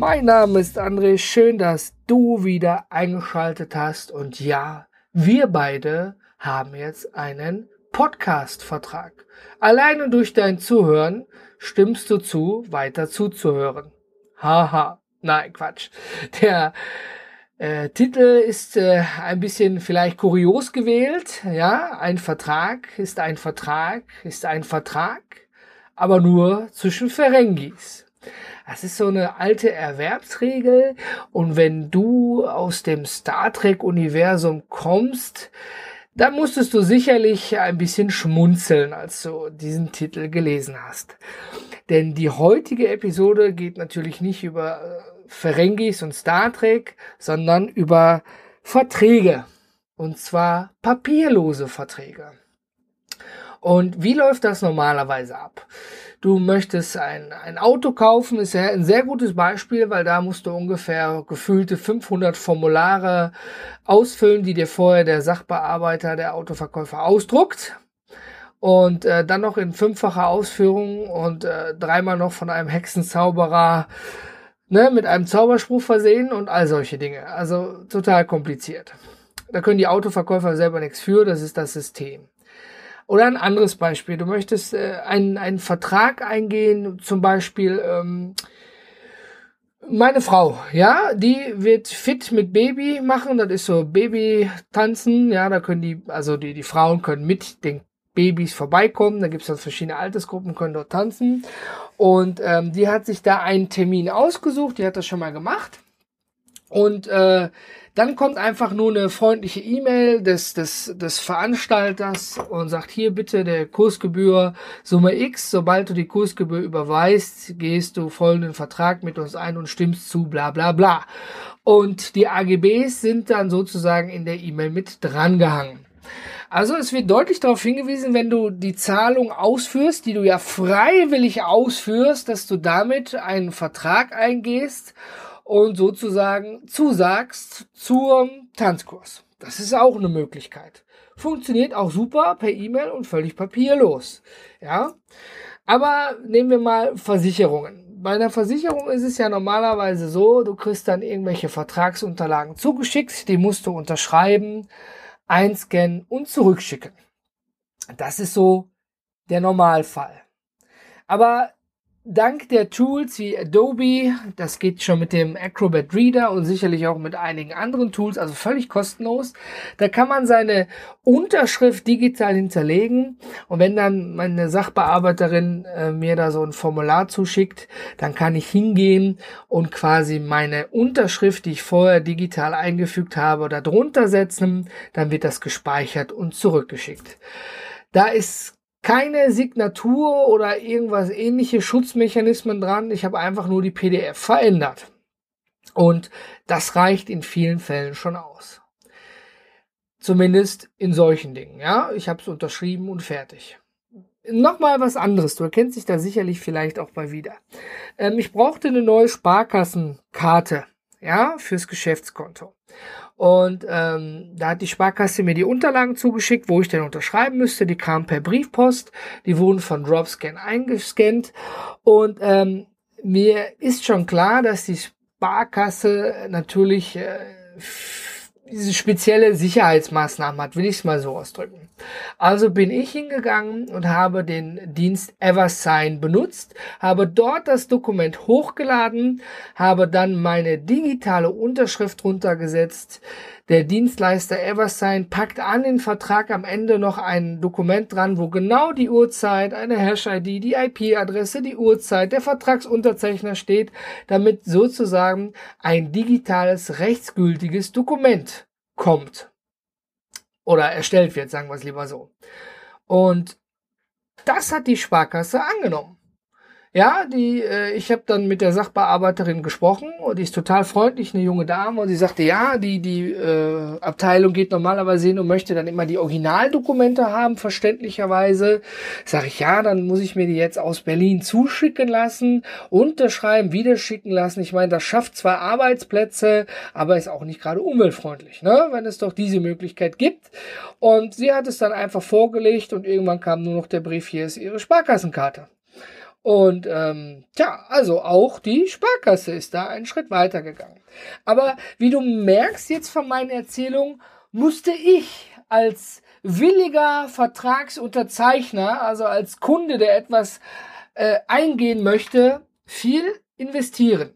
Mein Name ist André, schön, dass du wieder eingeschaltet hast und ja, wir beide haben jetzt einen Podcast-Vertrag. Alleine durch dein Zuhören stimmst du zu, weiter zuzuhören. Haha, nein, Quatsch. Der äh, Titel ist äh, ein bisschen vielleicht kurios gewählt. Ja, ein Vertrag ist ein Vertrag ist ein Vertrag, aber nur zwischen Ferengis. Das ist so eine alte Erwerbsregel. Und wenn du aus dem Star Trek-Universum kommst, dann musstest du sicherlich ein bisschen schmunzeln, als du diesen Titel gelesen hast. Denn die heutige Episode geht natürlich nicht über äh, Ferengis und Star Trek, sondern über Verträge. Und zwar papierlose Verträge. Und wie läuft das normalerweise ab? Du möchtest ein, ein Auto kaufen, ist ja ein sehr gutes Beispiel, weil da musst du ungefähr gefühlte 500 Formulare ausfüllen, die dir vorher der Sachbearbeiter, der Autoverkäufer ausdruckt. Und äh, dann noch in fünffacher Ausführung und äh, dreimal noch von einem Hexenzauberer ne, mit einem Zauberspruch versehen und all solche Dinge. Also total kompliziert. Da können die Autoverkäufer selber nichts für, das ist das System. Oder ein anderes Beispiel. Du möchtest äh, einen, einen Vertrag eingehen, zum Beispiel ähm, meine Frau, ja, die wird fit mit Baby machen. Das ist so Baby tanzen. Ja, da können die, also die, die Frauen können mit den Babys vorbeikommen. Da gibt es dann verschiedene Altersgruppen, können dort tanzen. Und ähm, die hat sich da einen Termin ausgesucht. Die hat das schon mal gemacht. Und äh, dann kommt einfach nur eine freundliche E-Mail des, des, des Veranstalters und sagt hier bitte der Kursgebühr Summe X. Sobald du die Kursgebühr überweist, gehst du folgenden Vertrag mit uns ein und stimmst zu, bla bla bla. Und die AGBs sind dann sozusagen in der E-Mail mit drangehangen. Also es wird deutlich darauf hingewiesen, wenn du die Zahlung ausführst, die du ja freiwillig ausführst, dass du damit einen Vertrag eingehst und sozusagen zusagst zum Tanzkurs. Das ist auch eine Möglichkeit. Funktioniert auch super per E-Mail und völlig papierlos. Ja. Aber nehmen wir mal Versicherungen. Bei einer Versicherung ist es ja normalerweise so, du kriegst dann irgendwelche Vertragsunterlagen zugeschickt, die musst du unterschreiben, einscannen und zurückschicken. Das ist so der Normalfall. Aber dank der Tools wie Adobe, das geht schon mit dem Acrobat Reader und sicherlich auch mit einigen anderen Tools, also völlig kostenlos. Da kann man seine Unterschrift digital hinterlegen und wenn dann meine Sachbearbeiterin äh, mir da so ein Formular zuschickt, dann kann ich hingehen und quasi meine Unterschrift, die ich vorher digital eingefügt habe, da drunter setzen, dann wird das gespeichert und zurückgeschickt. Da ist keine Signatur oder irgendwas ähnliche Schutzmechanismen dran. Ich habe einfach nur die PDF verändert. Und das reicht in vielen Fällen schon aus. Zumindest in solchen Dingen. Ja, ich habe es unterschrieben und fertig. Nochmal was anderes. Du erkennst dich da sicherlich vielleicht auch mal wieder. Ähm, ich brauchte eine neue Sparkassenkarte. Ja, fürs Geschäftskonto. Und ähm, da hat die Sparkasse mir die Unterlagen zugeschickt, wo ich denn unterschreiben müsste. Die kamen per Briefpost, die wurden von Dropscan eingescannt. Und ähm, mir ist schon klar, dass die Sparkasse natürlich äh, spezielle Sicherheitsmaßnahmen hat, will ich es mal so ausdrücken. Also bin ich hingegangen und habe den Dienst EverSign benutzt, habe dort das Dokument hochgeladen, habe dann meine digitale Unterschrift runtergesetzt. Der Dienstleister EverSign packt an den Vertrag am Ende noch ein Dokument dran, wo genau die Uhrzeit, eine Hash-ID, die IP-Adresse, die Uhrzeit, der Vertragsunterzeichner steht, damit sozusagen ein digitales, rechtsgültiges Dokument kommt oder erstellt wird, sagen wir es lieber so. Und das hat die Sparkasse angenommen. Ja, die, äh, ich habe dann mit der Sachbearbeiterin gesprochen und die ist total freundlich, eine junge Dame und sie sagte, ja, die die äh, Abteilung geht normalerweise hin und möchte dann immer die Originaldokumente haben, verständlicherweise. Sag ich, ja, dann muss ich mir die jetzt aus Berlin zuschicken lassen, unterschreiben, wieder schicken lassen. Ich meine, das schafft zwar Arbeitsplätze, aber ist auch nicht gerade umweltfreundlich, ne? Wenn es doch diese Möglichkeit gibt. Und sie hat es dann einfach vorgelegt und irgendwann kam nur noch der Brief, hier ist ihre Sparkassenkarte. Und ähm, tja, also auch die Sparkasse ist da einen Schritt weiter gegangen. Aber wie du merkst jetzt von meinen Erzählungen, musste ich als williger Vertragsunterzeichner, also als Kunde, der etwas äh, eingehen möchte, viel investieren.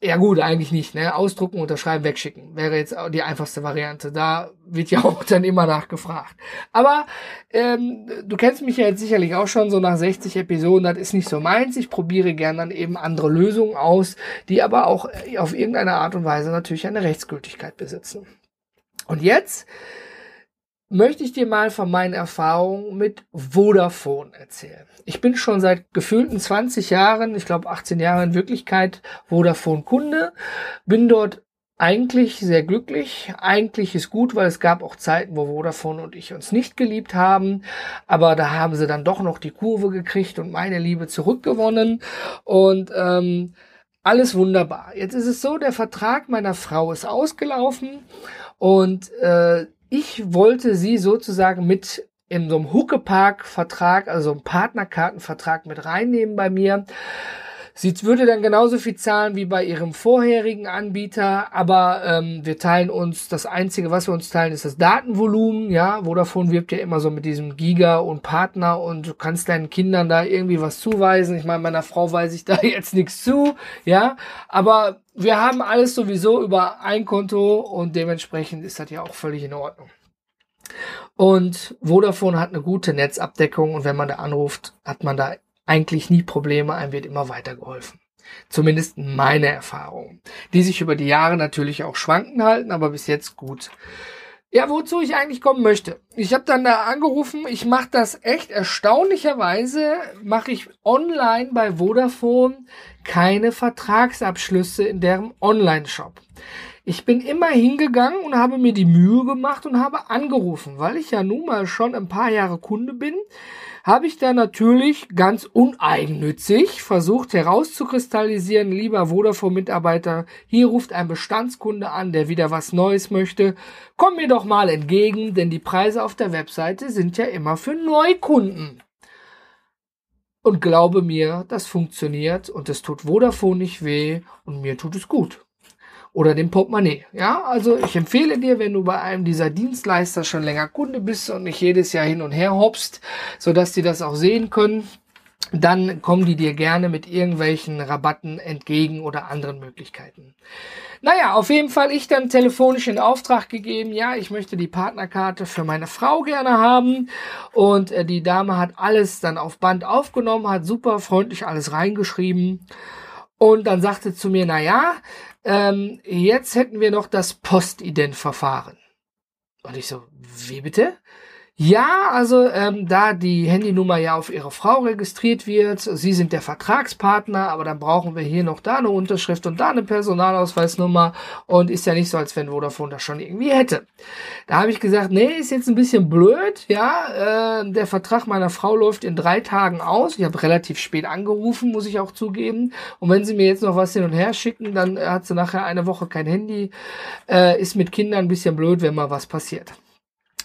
Ja gut, eigentlich nicht. Ne? Ausdrucken, unterschreiben, wegschicken wäre jetzt die einfachste Variante. Da wird ja auch dann immer nachgefragt. Aber ähm, du kennst mich ja jetzt sicherlich auch schon so nach 60 Episoden. Das ist nicht so meins. Ich probiere gern dann eben andere Lösungen aus, die aber auch äh, auf irgendeine Art und Weise natürlich eine Rechtsgültigkeit besitzen. Und jetzt möchte ich dir mal von meinen Erfahrungen mit Vodafone erzählen. Ich bin schon seit gefühlten 20 Jahren, ich glaube 18 Jahren in Wirklichkeit Vodafone-Kunde, bin dort eigentlich sehr glücklich. Eigentlich ist gut, weil es gab auch Zeiten, wo Vodafone und ich uns nicht geliebt haben. Aber da haben sie dann doch noch die Kurve gekriegt und meine Liebe zurückgewonnen. Und ähm, alles wunderbar. Jetzt ist es so, der Vertrag meiner Frau ist ausgelaufen und äh, ich wollte sie sozusagen mit in so einem Huckepark-Vertrag, also einem Partnerkartenvertrag mit reinnehmen bei mir. Sie würde dann genauso viel zahlen wie bei ihrem vorherigen Anbieter, aber ähm, wir teilen uns, das Einzige, was wir uns teilen, ist das Datenvolumen. Ja, Vodafone wirbt ja immer so mit diesem Giga und Partner und du kannst deinen Kindern da irgendwie was zuweisen. Ich meine, meiner Frau weise ich da jetzt nichts zu, ja, aber wir haben alles sowieso über ein Konto und dementsprechend ist das ja auch völlig in Ordnung. Und Vodafone hat eine gute Netzabdeckung und wenn man da anruft, hat man da eigentlich nie Probleme, einem wird immer weitergeholfen. Zumindest meine Erfahrungen, die sich über die Jahre natürlich auch schwanken halten, aber bis jetzt gut. Ja, wozu ich eigentlich kommen möchte. Ich habe dann da angerufen, ich mache das echt erstaunlicherweise, mache ich online bei Vodafone keine Vertragsabschlüsse in deren Online-Shop. Ich bin immer hingegangen und habe mir die Mühe gemacht und habe angerufen, weil ich ja nun mal schon ein paar Jahre Kunde bin, habe ich da natürlich ganz uneigennützig versucht herauszukristallisieren, lieber Vodafone-Mitarbeiter, hier ruft ein Bestandskunde an, der wieder was Neues möchte. Komm mir doch mal entgegen, denn die Preise auf der Webseite sind ja immer für Neukunden. Und glaube mir, das funktioniert und es tut Vodafone nicht weh und mir tut es gut oder dem Portemonnaie. Ja, also ich empfehle dir, wenn du bei einem dieser Dienstleister schon länger Kunde bist und nicht jedes Jahr hin und her hoppst, sodass die das auch sehen können, dann kommen die dir gerne mit irgendwelchen Rabatten entgegen oder anderen Möglichkeiten. Naja, auf jeden Fall ich dann telefonisch in Auftrag gegeben, ja, ich möchte die Partnerkarte für meine Frau gerne haben. Und äh, die Dame hat alles dann auf Band aufgenommen, hat super freundlich alles reingeschrieben. Und dann sagte zu mir, na ja, ähm, jetzt hätten wir noch das Postident-Verfahren. Und ich so, wie bitte? Ja, also ähm, da die Handynummer ja auf Ihre Frau registriert wird, Sie sind der Vertragspartner, aber dann brauchen wir hier noch da eine Unterschrift und da eine Personalausweisnummer und ist ja nicht so, als wenn Vodafone das schon irgendwie hätte. Da habe ich gesagt, nee, ist jetzt ein bisschen blöd, ja, äh, der Vertrag meiner Frau läuft in drei Tagen aus. Ich habe relativ spät angerufen, muss ich auch zugeben. Und wenn Sie mir jetzt noch was hin und her schicken, dann hat sie nachher eine Woche kein Handy. Äh, ist mit Kindern ein bisschen blöd, wenn mal was passiert.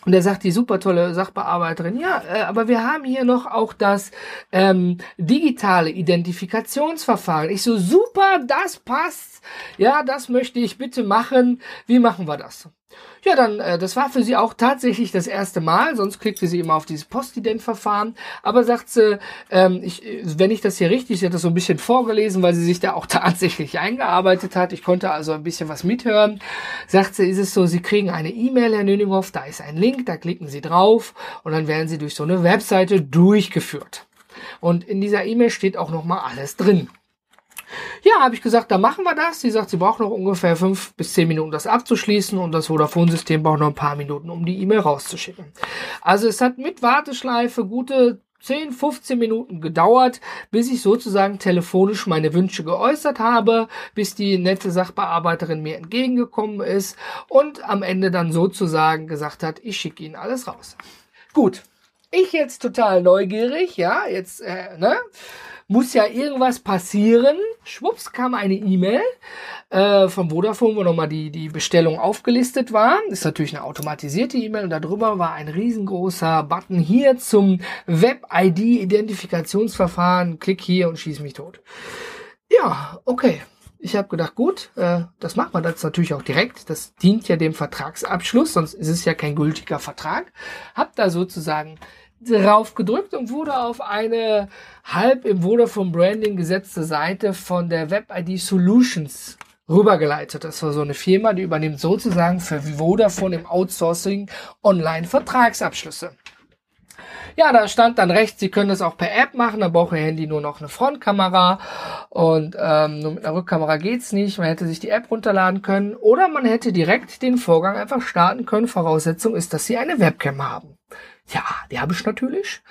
Und er sagt die super tolle Sachbearbeiterin, ja, äh, aber wir haben hier noch auch das ähm, digitale Identifikationsverfahren. Ich so, super, das passt. Ja, das möchte ich bitte machen. Wie machen wir das? Ja, dann, äh, das war für sie auch tatsächlich das erste Mal, sonst klickte sie immer auf dieses Postident-Verfahren. Aber sagt sie, ähm, ich, wenn ich das hier richtig, sie hat das so ein bisschen vorgelesen, weil sie sich da auch tatsächlich eingearbeitet hat. Ich konnte also ein bisschen was mithören. Sagt sie, ist es so, Sie kriegen eine E-Mail, Herr Nöninghoff, da ist ein Link, da klicken Sie drauf und dann werden Sie durch so eine Webseite durchgeführt. Und in dieser E-Mail steht auch nochmal alles drin. Ja, habe ich gesagt, da machen wir das. Sie sagt, sie braucht noch ungefähr fünf bis zehn Minuten, das abzuschließen und das Vodafone-System braucht noch ein paar Minuten, um die E-Mail rauszuschicken. Also es hat mit Warteschleife gute 10, 15 Minuten gedauert, bis ich sozusagen telefonisch meine Wünsche geäußert habe, bis die nette Sachbearbeiterin mir entgegengekommen ist und am Ende dann sozusagen gesagt hat, ich schicke Ihnen alles raus. Gut, ich jetzt total neugierig, ja, jetzt, äh, ne? Muss ja irgendwas passieren. Schwupps kam eine E-Mail äh, von Vodafone, wo nochmal die, die Bestellung aufgelistet war. Ist natürlich eine automatisierte E-Mail und darüber war ein riesengroßer Button hier zum Web-ID-Identifikationsverfahren. Klick hier und schieß mich tot. Ja, okay. Ich habe gedacht, gut, äh, das macht man jetzt natürlich auch direkt. Das dient ja dem Vertragsabschluss, sonst ist es ja kein gültiger Vertrag. Hab da sozusagen drauf gedrückt und wurde auf eine halb im Vodafone Branding gesetzte Seite von der WebID Solutions rübergeleitet. Das war so eine Firma, die übernimmt sozusagen für Vodafone im Outsourcing Online-Vertragsabschlüsse. Ja, da stand dann rechts, Sie können das auch per App machen, da braucht Ihr Handy nur noch eine Frontkamera und ähm, nur mit einer Rückkamera geht's nicht. Man hätte sich die App runterladen können oder man hätte direkt den Vorgang einfach starten können. Voraussetzung ist, dass Sie eine Webcam haben. Ja, die habe ich natürlich.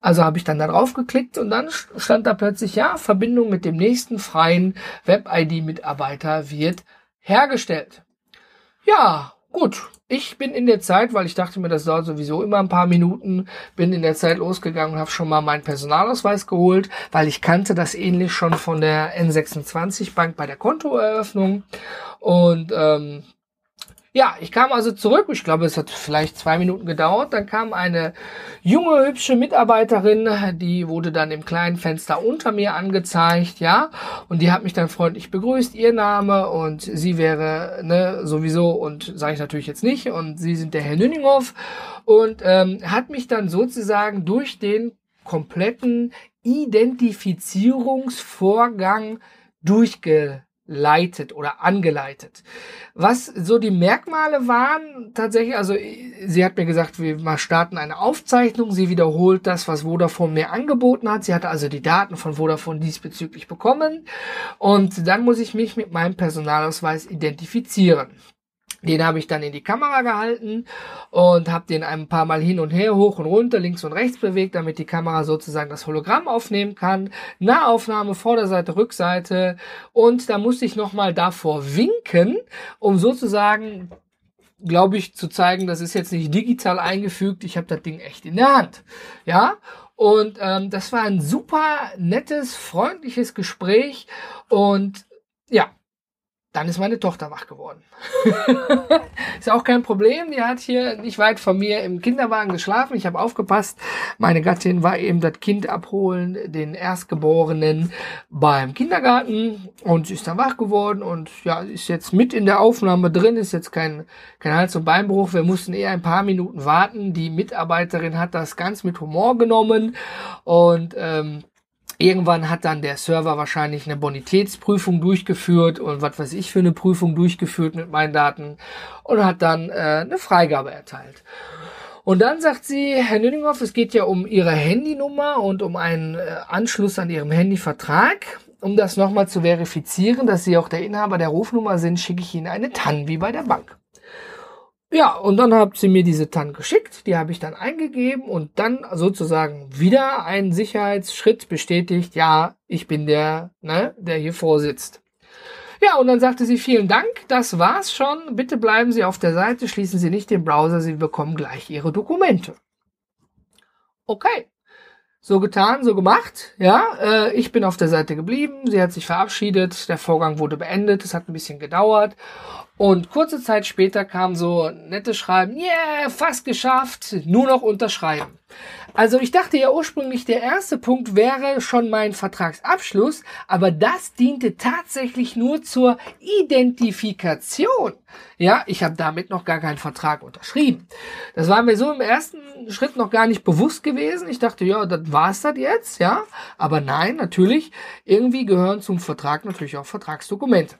Also habe ich dann da drauf geklickt und dann stand da plötzlich, ja, Verbindung mit dem nächsten freien Web-ID-Mitarbeiter wird hergestellt. Ja, gut. Ich bin in der Zeit, weil ich dachte mir, das dauert sowieso immer ein paar Minuten, bin in der Zeit losgegangen und habe schon mal meinen Personalausweis geholt, weil ich kannte das ähnlich schon von der N26 Bank bei der Kontoeröffnung. Und ähm, ja, ich kam also zurück. Ich glaube, es hat vielleicht zwei Minuten gedauert. Dann kam eine junge, hübsche Mitarbeiterin, die wurde dann im kleinen Fenster unter mir angezeigt, ja. Und die hat mich dann freundlich begrüßt, ihr Name und sie wäre, ne, sowieso und sage ich natürlich jetzt nicht. Und sie sind der Herr Nünninghoff und ähm, hat mich dann sozusagen durch den kompletten Identifizierungsvorgang durchge leitet oder angeleitet. Was so die Merkmale waren, tatsächlich, also sie hat mir gesagt, wir mal starten eine Aufzeichnung, sie wiederholt das, was Vodafone mir angeboten hat. Sie hatte also die Daten von Vodafone diesbezüglich bekommen und dann muss ich mich mit meinem Personalausweis identifizieren. Den habe ich dann in die Kamera gehalten und habe den ein paar Mal hin und her, hoch und runter, links und rechts bewegt, damit die Kamera sozusagen das Hologramm aufnehmen kann. Nahaufnahme, Vorderseite, Rückseite und da musste ich nochmal davor winken, um sozusagen glaube ich, zu zeigen, das ist jetzt nicht digital eingefügt, ich habe das Ding echt in der Hand. Ja, und ähm, das war ein super nettes, freundliches Gespräch und ja, dann ist meine Tochter wach geworden. ist auch kein Problem. Die hat hier nicht weit von mir im Kinderwagen geschlafen. Ich habe aufgepasst. Meine Gattin war eben das Kind abholen, den Erstgeborenen beim Kindergarten und sie ist dann wach geworden und ja, ist jetzt mit in der Aufnahme drin. Ist jetzt kein, kein Hals- und Beinbruch. Wir mussten eher ein paar Minuten warten. Die Mitarbeiterin hat das ganz mit Humor genommen und ähm, Irgendwann hat dann der Server wahrscheinlich eine Bonitätsprüfung durchgeführt und was weiß ich für eine Prüfung durchgeführt mit meinen Daten und hat dann äh, eine Freigabe erteilt. Und dann sagt sie, Herr Nüdinghoff, es geht ja um Ihre Handynummer und um einen äh, Anschluss an Ihrem Handyvertrag. Um das nochmal zu verifizieren, dass Sie auch der Inhaber der Rufnummer sind, schicke ich Ihnen eine TAN wie bei der Bank. Ja, und dann hat sie mir diese TAN geschickt, die habe ich dann eingegeben und dann sozusagen wieder einen Sicherheitsschritt bestätigt, ja, ich bin der, ne, der hier vorsitzt. Ja, und dann sagte sie, vielen Dank, das war's schon, bitte bleiben Sie auf der Seite, schließen Sie nicht den Browser, Sie bekommen gleich Ihre Dokumente. Okay, so getan, so gemacht. Ja, äh, ich bin auf der Seite geblieben. Sie hat sich verabschiedet. Der Vorgang wurde beendet. Es hat ein bisschen gedauert. Und kurze Zeit später kam so nette Schreiben, yeah, fast geschafft, nur noch unterschreiben. Also ich dachte ja ursprünglich, der erste Punkt wäre schon mein Vertragsabschluss, aber das diente tatsächlich nur zur Identifikation. Ja, ich habe damit noch gar keinen Vertrag unterschrieben. Das war mir so im ersten Schritt noch gar nicht bewusst gewesen. Ich dachte, ja, das war's das jetzt, ja. Aber nein, natürlich, irgendwie gehören zum Vertrag natürlich auch Vertragsdokumente.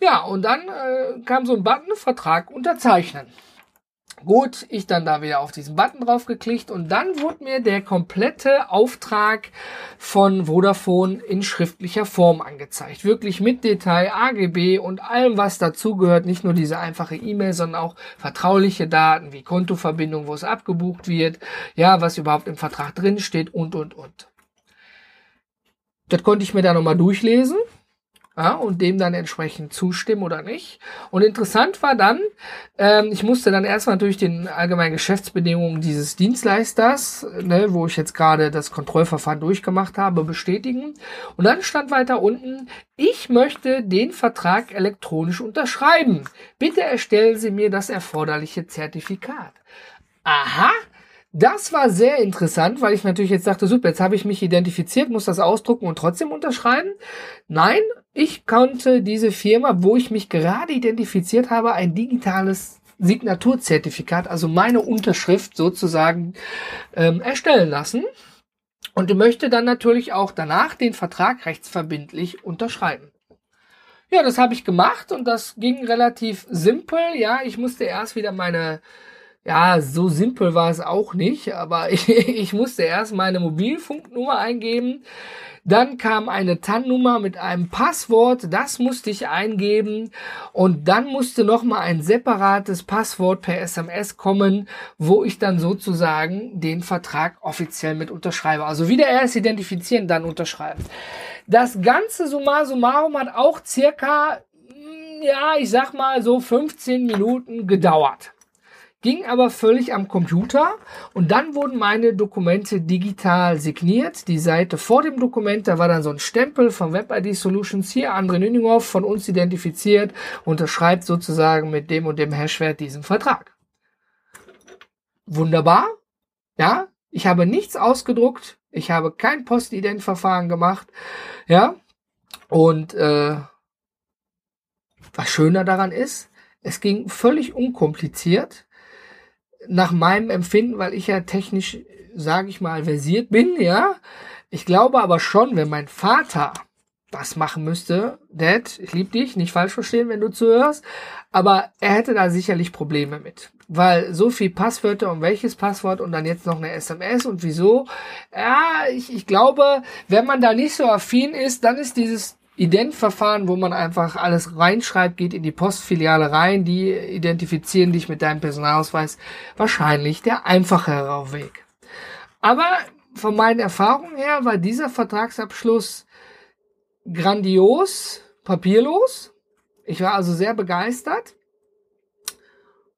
Ja, und dann äh, kam so ein Button, Vertrag unterzeichnen. Gut, ich dann da wieder auf diesen Button drauf geklickt und dann wurde mir der komplette Auftrag von Vodafone in schriftlicher Form angezeigt. Wirklich mit Detail, AGB und allem, was dazugehört. Nicht nur diese einfache E-Mail, sondern auch vertrauliche Daten wie Kontoverbindung, wo es abgebucht wird, ja, was überhaupt im Vertrag drin steht und, und, und. Das konnte ich mir da nochmal durchlesen ja, und dem dann entsprechend zustimmen oder nicht. Und interessant war dann, ähm, ich musste dann erstmal natürlich den allgemeinen Geschäftsbedingungen dieses Dienstleisters, ne, wo ich jetzt gerade das Kontrollverfahren durchgemacht habe, bestätigen. Und dann stand weiter unten, ich möchte den Vertrag elektronisch unterschreiben. Bitte erstellen Sie mir das erforderliche Zertifikat. Aha, das war sehr interessant, weil ich natürlich jetzt dachte, super, jetzt habe ich mich identifiziert, muss das ausdrucken und trotzdem unterschreiben. Nein, ich konnte diese Firma, wo ich mich gerade identifiziert habe, ein digitales Signaturzertifikat, also meine Unterschrift sozusagen, ähm, erstellen lassen. Und möchte dann natürlich auch danach den Vertrag rechtsverbindlich unterschreiben. Ja, das habe ich gemacht und das ging relativ simpel. Ja, ich musste erst wieder meine ja, so simpel war es auch nicht, aber ich, ich musste erst meine Mobilfunknummer eingeben. Dann kam eine TAN-Nummer mit einem Passwort, das musste ich eingeben und dann musste noch mal ein separates Passwort per SMS kommen, wo ich dann sozusagen den Vertrag offiziell mit unterschreibe. Also wieder erst identifizieren, dann unterschreiben. Das ganze summa summarum hat auch circa, hm, ja, ich sag mal so 15 Minuten gedauert ging aber völlig am Computer. Und dann wurden meine Dokumente digital signiert. Die Seite vor dem Dokument, da war dann so ein Stempel von WebID Solutions, hier André Nüninghoff von uns identifiziert, unterschreibt sozusagen mit dem und dem Hashwert diesen Vertrag. Wunderbar, ja, ich habe nichts ausgedruckt, ich habe kein Postident-Verfahren gemacht, ja, und äh, was schöner daran ist, es ging völlig unkompliziert nach meinem Empfinden, weil ich ja technisch, sage ich mal, versiert bin, ja. Ich glaube aber schon, wenn mein Vater das machen müsste, Dad, ich liebe dich, nicht falsch verstehen, wenn du zuhörst, aber er hätte da sicherlich Probleme mit. Weil so viel Passwörter und welches Passwort und dann jetzt noch eine SMS und wieso. Ja, ich, ich glaube, wenn man da nicht so affin ist, dann ist dieses Identverfahren, wo man einfach alles reinschreibt, geht in die Postfiliale rein, die identifizieren dich mit deinem Personalausweis, wahrscheinlich der einfachere Weg. Aber von meinen Erfahrungen her war dieser Vertragsabschluss grandios, papierlos. Ich war also sehr begeistert.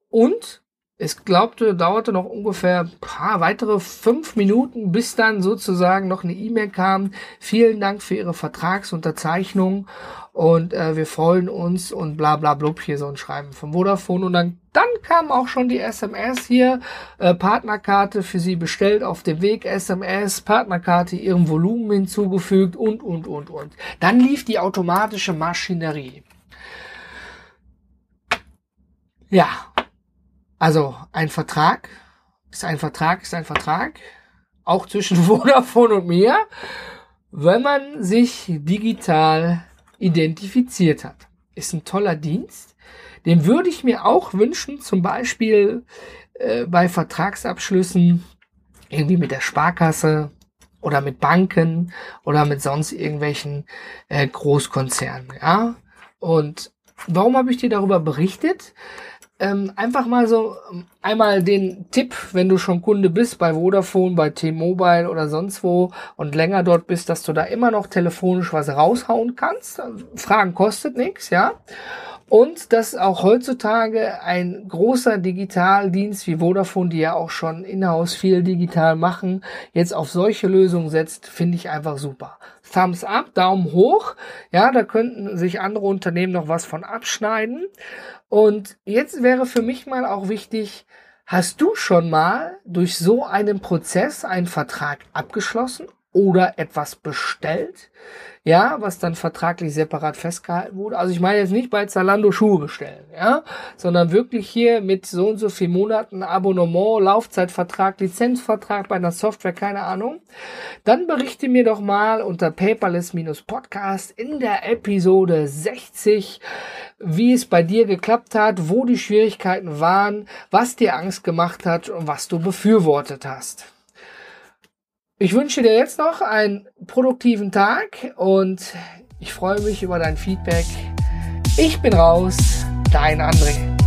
Und es glaubte, dauerte noch ungefähr paar weitere fünf Minuten, bis dann sozusagen noch eine E-Mail kam. Vielen Dank für Ihre Vertragsunterzeichnung und äh, wir freuen uns und bla bla blub hier so ein Schreiben vom Vodafone und dann dann kam auch schon die SMS hier, äh, Partnerkarte für Sie bestellt auf dem Weg, SMS, Partnerkarte Ihrem Volumen hinzugefügt und, und, und, und. Dann lief die automatische Maschinerie. Ja, also ein Vertrag ist ein Vertrag, ist ein Vertrag, auch zwischen Vodafone und mir, wenn man sich digital identifiziert hat. Ist ein toller Dienst. Den würde ich mir auch wünschen, zum Beispiel äh, bei Vertragsabschlüssen irgendwie mit der Sparkasse oder mit Banken oder mit sonst irgendwelchen äh, Großkonzernen. Ja, und warum habe ich dir darüber berichtet? Ähm, einfach mal so ähm, einmal den Tipp, wenn du schon Kunde bist bei Vodafone, bei T-Mobile oder sonst wo und länger dort bist, dass du da immer noch telefonisch was raushauen kannst. Fragen kostet nichts, ja. Und dass auch heutzutage ein großer Digitaldienst wie Vodafone, die ja auch schon in-house viel digital machen, jetzt auf solche Lösungen setzt, finde ich einfach super. Thumbs up, Daumen hoch. Ja, da könnten sich andere Unternehmen noch was von abschneiden. Und jetzt wäre für mich mal auch wichtig, hast du schon mal durch so einen Prozess einen Vertrag abgeschlossen oder etwas bestellt, ja, was dann vertraglich separat festgehalten wurde. Also ich meine jetzt nicht bei Zalando Schuhe bestellen, ja, sondern wirklich hier mit so und so viel Monaten Abonnement, Laufzeitvertrag, Lizenzvertrag bei einer Software, keine Ahnung. Dann berichte mir doch mal unter paperless-podcast in der Episode 60, wie es bei dir geklappt hat, wo die Schwierigkeiten waren, was dir Angst gemacht hat und was du befürwortet hast. Ich wünsche dir jetzt noch einen produktiven Tag und ich freue mich über dein Feedback. Ich bin raus, dein André.